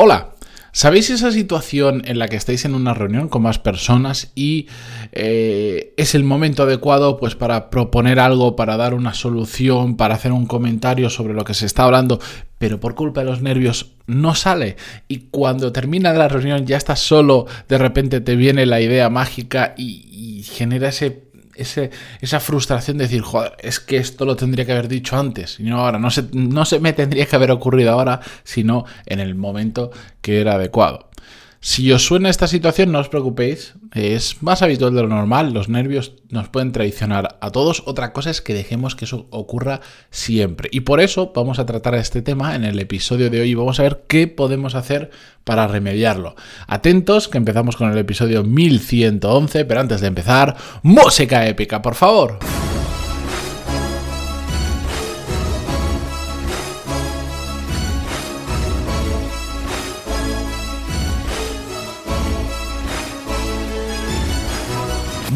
Hola, ¿sabéis esa situación en la que estáis en una reunión con más personas y eh, es el momento adecuado pues para proponer algo, para dar una solución, para hacer un comentario sobre lo que se está hablando, pero por culpa de los nervios no sale y cuando termina la reunión ya estás solo, de repente te viene la idea mágica y genera ese esa frustración de decir, joder, es que esto lo tendría que haber dicho antes, y no ahora, no se, no se me tendría que haber ocurrido ahora, sino en el momento que era adecuado. Si os suena esta situación, no os preocupéis, es más habitual de lo normal, los nervios nos pueden traicionar a todos, otra cosa es que dejemos que eso ocurra siempre. Y por eso vamos a tratar este tema en el episodio de hoy y vamos a ver qué podemos hacer para remediarlo. Atentos, que empezamos con el episodio 1111, pero antes de empezar, música épica, por favor.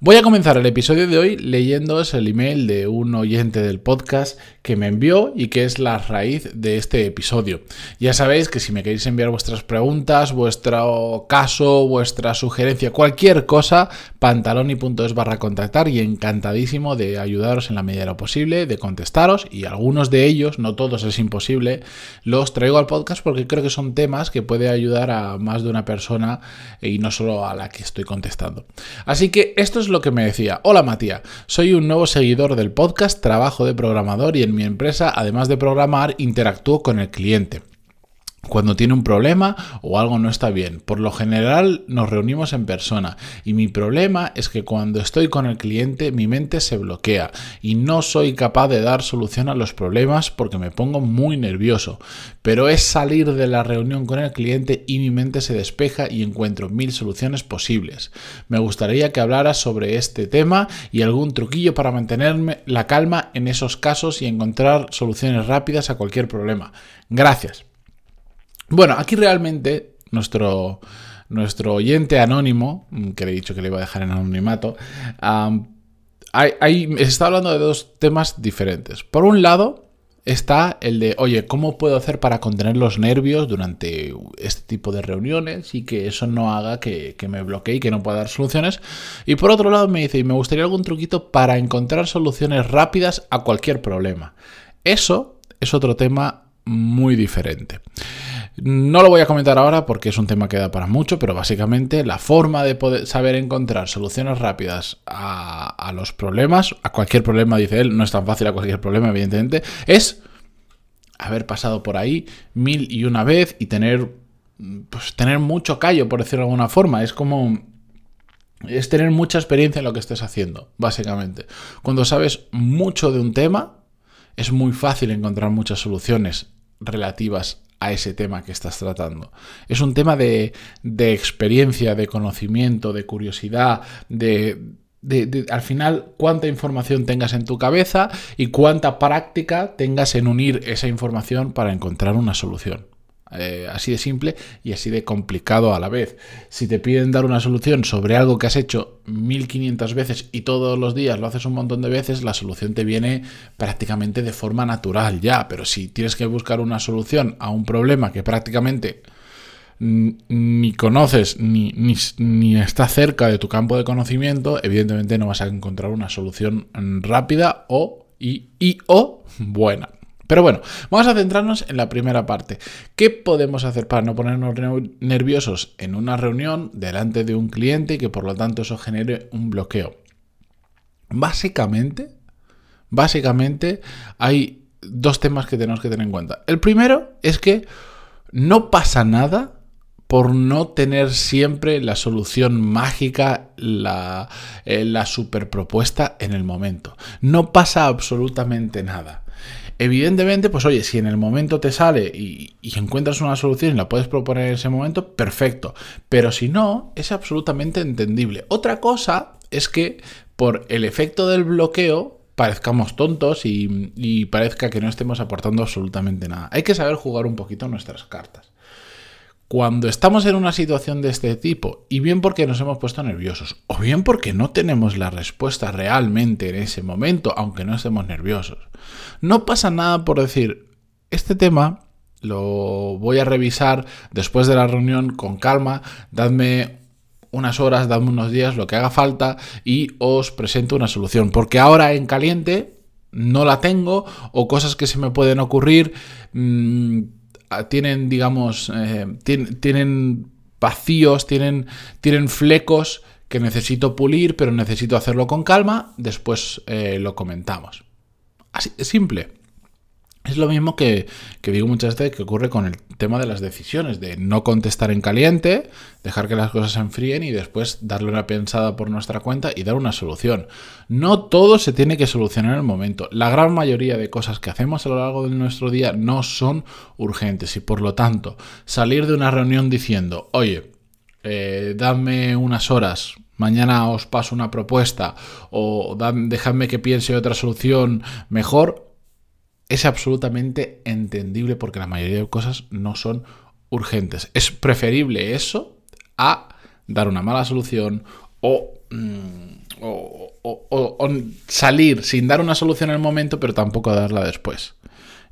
Voy a comenzar el episodio de hoy leyéndoos el email de un oyente del podcast que me envió y que es la raíz de este episodio. Ya sabéis que si me queréis enviar vuestras preguntas, vuestro caso, vuestra sugerencia, cualquier cosa, pantaloni.es barra contactar y encantadísimo de ayudaros en la medida de lo posible, de contestaros y algunos de ellos, no todos es imposible, los traigo al podcast porque creo que son temas que puede ayudar a más de una persona y no solo a la que estoy contestando. Así que esto es lo que me decía. Hola Matías, soy un nuevo seguidor del podcast, trabajo de programador y en mi empresa, además de programar, interactúo con el cliente cuando tiene un problema o algo no está bien. Por lo general nos reunimos en persona y mi problema es que cuando estoy con el cliente mi mente se bloquea y no soy capaz de dar solución a los problemas porque me pongo muy nervioso. Pero es salir de la reunión con el cliente y mi mente se despeja y encuentro mil soluciones posibles. Me gustaría que hablaras sobre este tema y algún truquillo para mantenerme la calma en esos casos y encontrar soluciones rápidas a cualquier problema. Gracias. Bueno, aquí realmente nuestro, nuestro oyente anónimo, que le he dicho que le iba a dejar en anonimato, hay, está hablando de dos temas diferentes. Por un lado, está el de, oye, ¿cómo puedo hacer para contener los nervios durante este tipo de reuniones y que eso no haga que, que, me bloquee y que no pueda dar soluciones? Y por otro lado me dice, y me gustaría algún truquito para encontrar soluciones rápidas a cualquier problema. Eso es otro tema muy diferente. No lo voy a comentar ahora porque es un tema que da para mucho, pero básicamente la forma de poder saber encontrar soluciones rápidas a, los problemas, a cualquier problema, dice él, no es tan fácil a cualquier problema, evidentemente, es haber pasado por ahí mil y una vez y tener, pues, tener mucho callo, por decirlo de alguna forma. Es como es tener mucha experiencia en lo que estés haciendo, básicamente. Cuando sabes mucho de un tema, es muy fácil encontrar muchas soluciones relativas a ese tema que estás tratando. Es un tema de, experiencia, de conocimiento, de curiosidad, de, de, al final cuánta información tengas en tu cabeza y cuánta práctica tengas en unir esa información para encontrar una solución. Eh, así de simple y así de complicado a la vez. Si te piden dar una solución sobre algo que has hecho 1500 veces y todos los días lo haces un montón de veces, la solución te viene prácticamente de forma natural ya. Pero si tienes que buscar una solución a un problema que prácticamente ni conoces ni, ni, está cerca de tu campo de conocimiento, evidentemente no vas a encontrar una solución rápida o, y o buena. Pero bueno, vamos a centrarnos en la primera parte. ¿Qué podemos hacer para no ponernos nerviosos en una reunión delante de un cliente y que por lo tanto eso genere un bloqueo? Básicamente, básicamente hay dos temas que tenemos que tener en cuenta. El primero es que no pasa nada por no tener siempre la solución mágica, la, eh, la superpropuesta en el momento. No pasa absolutamente nada. Evidentemente, pues oye, si en el momento te sale y, encuentras una solución y la puedes proponer en ese momento, perfecto. Pero si no, es absolutamente entendible. Otra cosa es que por el efecto del bloqueo parezcamos tontos y, parezca que no estemos aportando absolutamente nada. Hay que saber jugar un poquito nuestras cartas. Cuando estamos en una situación de este tipo, y bien porque nos hemos puesto nerviosos, o bien porque no tenemos la respuesta realmente en ese momento, aunque no estemos nerviosos, no pasa nada por decir, este tema lo voy a revisar después de la reunión con calma, dadme unas horas, dadme unos días, lo que haga falta, y os presento una solución, porque ahora en caliente no la tengo, o cosas que se me pueden ocurrir. Mmm, tienen, digamos, eh, tienen vacíos, tienen, tienen flecos que necesito pulir, pero necesito hacerlo con calma, después eh, lo comentamos. Así, simple. Es lo mismo que, digo muchas veces que ocurre con el tema de las decisiones, de no contestar en caliente, dejar que las cosas se enfríen y después darle una pensada por nuestra cuenta y dar una solución. No todo se tiene que solucionar en el momento. La gran mayoría de cosas que hacemos a lo largo de nuestro día no son urgentes y por lo tanto salir de una reunión diciendo, oye, eh, dame unas horas, mañana os paso una propuesta o dejadme que piense otra solución mejor, es absolutamente entendible porque la mayoría de cosas no son urgentes. Es preferible eso a dar una mala solución o, mm, salir sin dar una solución en el momento, pero tampoco darla después.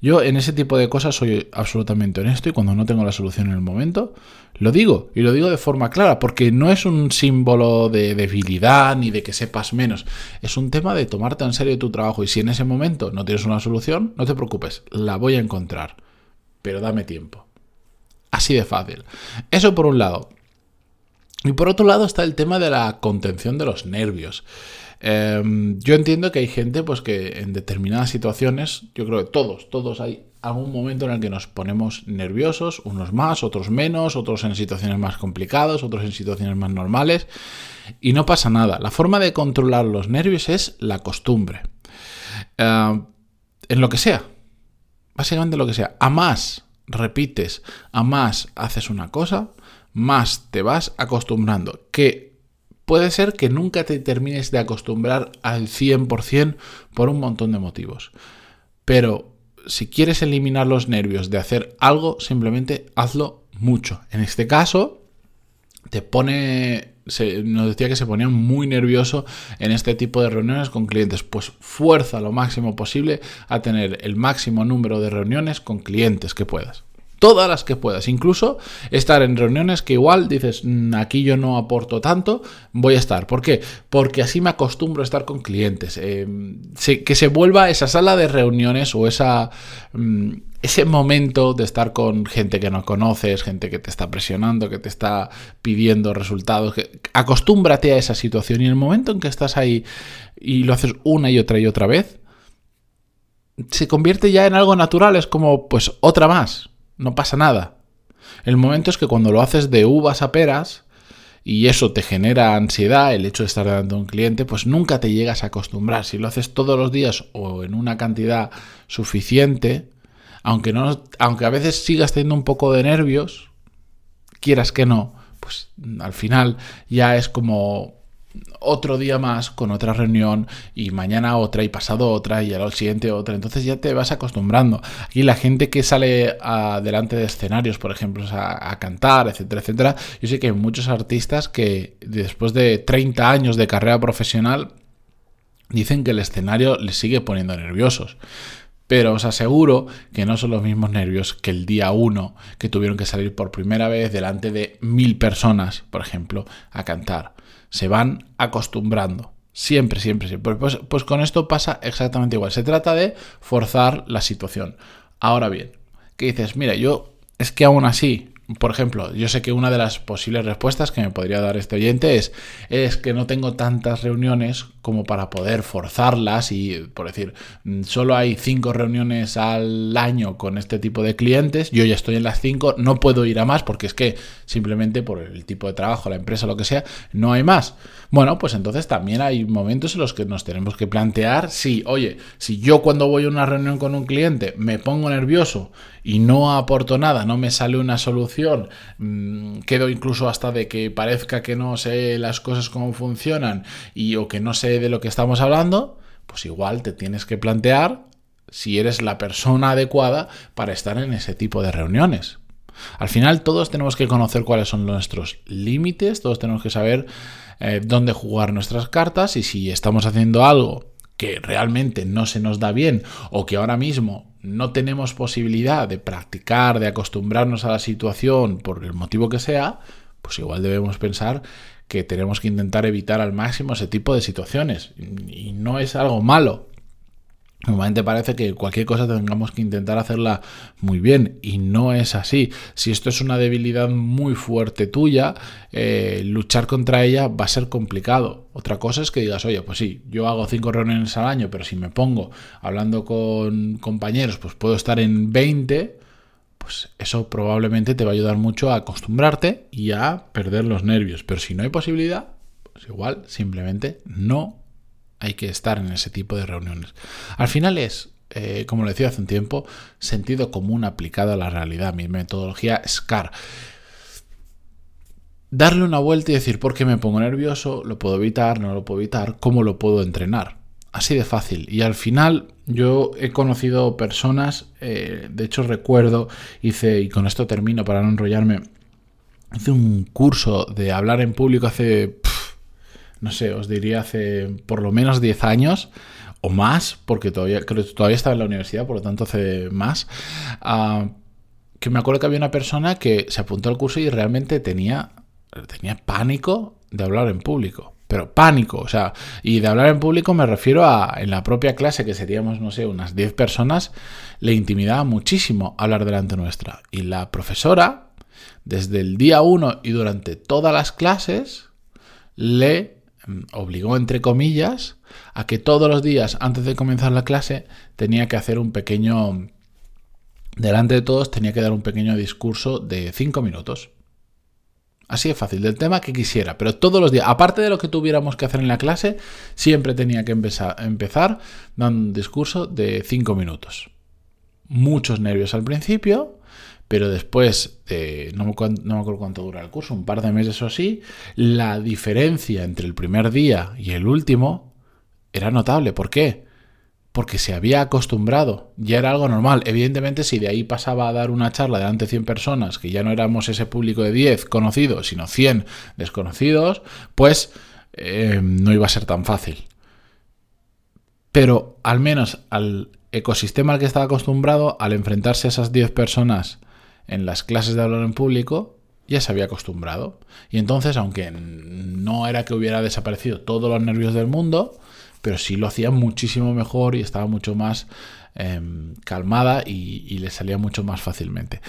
Yo en ese tipo de cosas soy absolutamente honesto y cuando no tengo la solución en el momento, lo digo y lo digo de forma clara, porque no es un símbolo de debilidad ni de que sepas menos, es un tema de tomarte en serio tu trabajo y si en ese momento no tienes una solución, no te preocupes, la voy a encontrar, pero dame tiempo. Así de fácil. Eso por un lado. Y por otro lado está el tema de la contención de los nervios. Em, yo entiendo que hay gente pues que en determinadas situaciones, yo creo que todos, todos hay algún momento en el que nos ponemos nerviosos, unos más, otros menos, otros en situaciones más complicadas, otros en situaciones más normales, y no pasa nada. La forma de controlar los nervios es la costumbre. Em, en lo que sea, básicamente lo que sea, a más repites, a más haces una cosa, más te vas acostumbrando. Que puede ser que nunca te termines de acostumbrar al 100% por un montón de motivos. Pero si quieres eliminar los nervios de hacer algo, simplemente hazlo mucho. En este caso, te pone. nos decía que se ponía muy nervioso en este tipo de reuniones con clientes. Pues fuerza lo máximo posible a tener el máximo número de reuniones con clientes que puedas todas las que puedas. Incluso estar en reuniones que igual dices, mm, aquí yo no aporto tanto, voy a estar. ¿Por qué? Porque así me acostumbro a estar con clientes. Eh, que se vuelva esa sala de reuniones o esa, mm, ese momento de estar con gente que no conoces, gente que te está presionando, que te está pidiendo resultados. Acostúmbrate a esa situación y el momento en que estás ahí y lo haces una y otra y otra vez, se convierte ya en algo natural, es como pues otra más no pasa nada. El momento es que cuando lo haces de uvas a peras y eso te genera ansiedad, el hecho de estar dando un cliente, pues nunca te llegas a acostumbrar. Si lo haces todos los días o en una cantidad suficiente, aunque, no, aunque a veces sigas teniendo un poco de nervios, quieras que no, pues al final ya es como otro día más con otra reunión y mañana otra y pasado otra y al siguiente otra. Entonces ya te vas acostumbrando. Aquí la gente que sale delante de escenarios, por ejemplo, a, cantar, etcétera, etcétera, yo sé que hay muchos artistas que después de 30 años de carrera profesional dicen que el escenario les sigue poniendo nerviosos. Pero os aseguro que no son los mismos nervios que el día 1 que tuvieron que salir por primera vez delante de mil personas, por ejemplo, a cantar se van acostumbrando. Siempre, siempre, siempre. Pues, pues con esto pasa exactamente igual. Se trata de forzar la situación. Ahora bien, ¿qué dices? Mira, yo es que aún así por ejemplo, yo sé que una de las posibles respuestas que me podría dar este oyente es, es que no tengo tantas reuniones como para poder forzarlas y, por decir, mm, solo hay cinco reuniones al año con este tipo de clientes, yo ya estoy en las cinco, no puedo ir a más porque es que simplemente por el tipo de trabajo, la empresa, lo que sea, no hay más. Bueno, pues entonces también hay momentos en los que nos tenemos que plantear si, oye, si yo cuando voy a una reunión con un cliente me pongo nervioso y no aporto nada, no me sale una solución, mm, quedo incluso hasta de que parezca que no sé las cosas cómo funcionan y o que no sé de lo que estamos hablando, pues igual te tienes que plantear si eres la persona adecuada para estar en ese tipo de reuniones. Al final todos tenemos que conocer cuáles son nuestros límites, todos tenemos que saber eh, dónde jugar nuestras cartas y si estamos haciendo algo que realmente no se nos da bien o que ahora mismo no tenemos posibilidad de practicar, de acostumbrarnos a la situación por el motivo que sea, pues igual debemos pensar que tenemos que intentar evitar al máximo ese tipo de situaciones. Y no es algo malo. Normalmente parece que cualquier cosa tengamos que intentar hacerla muy bien y no es así. Si esto es una debilidad muy fuerte tuya, eh, luchar contra ella va a ser complicado. Otra cosa es que digas, oye, pues sí, yo hago cinco reuniones al año, pero si me pongo hablando con compañeros, pues puedo estar en 20, pues eso probablemente te va a ayudar mucho a acostumbrarte y a perder los nervios. Pero si no hay posibilidad, pues igual simplemente no hay que estar en ese tipo de reuniones. Al final es, eh, como lo decía hace un tiempo, sentido común aplicado a la realidad. Mi metodología SCAR. Darle una vuelta y decir, ¿por qué me pongo nervioso? ¿Lo puedo evitar? ¿No lo puedo evitar? ¿Cómo lo puedo entrenar? Así de fácil. Y al final yo he conocido personas, eh, de hecho recuerdo, hice, y con esto termino para no enrollarme, hice un curso de hablar en público hace no sé, os diría hace por lo menos 10 años o más, porque todavía, creo que todavía estaba en la universidad, por lo tanto hace más, ah, que me acuerdo que había una persona que se apuntó al curso y realmente tenía, tenía pánico de hablar en público. Pero pánico, o sea, y de hablar en público me refiero a en la propia clase, que seríamos, no sé, unas 10 personas, le intimidaba muchísimo hablar delante nuestra. Y la profesora, desde el día 1 y durante todas las clases, le obligó, entre comillas, a que todos los días, antes de comenzar la clase, tenía que hacer un pequeño... Delante de todos tenía que dar un pequeño discurso de cinco minutos. Así de fácil, del tema que quisiera, pero todos los días, aparte de lo que tuviéramos que hacer en la clase, siempre tenía que empezar, empezar dando un discurso de cinco minutos. Muchos nervios al principio, pero después, no, me, acuerdo cuánto dura el curso, un par de meses o así, la diferencia entre el primer día y el último era notable. ¿Por qué? Porque se había acostumbrado, ya era algo normal. Evidentemente, si de ahí pasaba a dar una charla delante de 100 personas, que ya no éramos ese público de 10 conocidos, sino 100 desconocidos, pues eh, no iba a ser tan fácil. Pero al menos al ecosistema al que estaba acostumbrado, al enfrentarse a esas 10 personas en las clases de hablar en público ya se había acostumbrado. Y entonces, aunque no era que hubiera desaparecido todos los nervios del mundo, pero sí lo hacía muchísimo mejor y estaba mucho más em, calmada y, le salía mucho más fácilmente.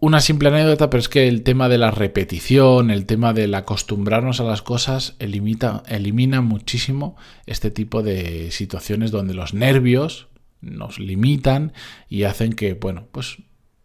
Una simple anécdota, pero es que el tema de la repetición, el tema del acostumbrarnos a las cosas, elimina, elimina muchísimo este tipo de situaciones donde los nervios nos limitan y hacen que, bueno, pues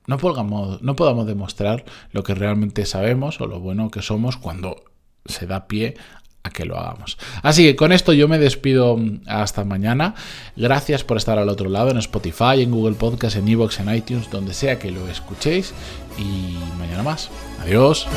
no, podamos, no podamos demostrar lo que realmente sabemos o lo bueno que somos cuando se da pie a que lo hagamos. Así que con esto yo me despido mm, hasta mañana. Gracias por estar al otro lado en Spotify, en Google Podcast, en Evox, en iTunes, donde sea que lo escuchéis. Y mañana más. Adiós.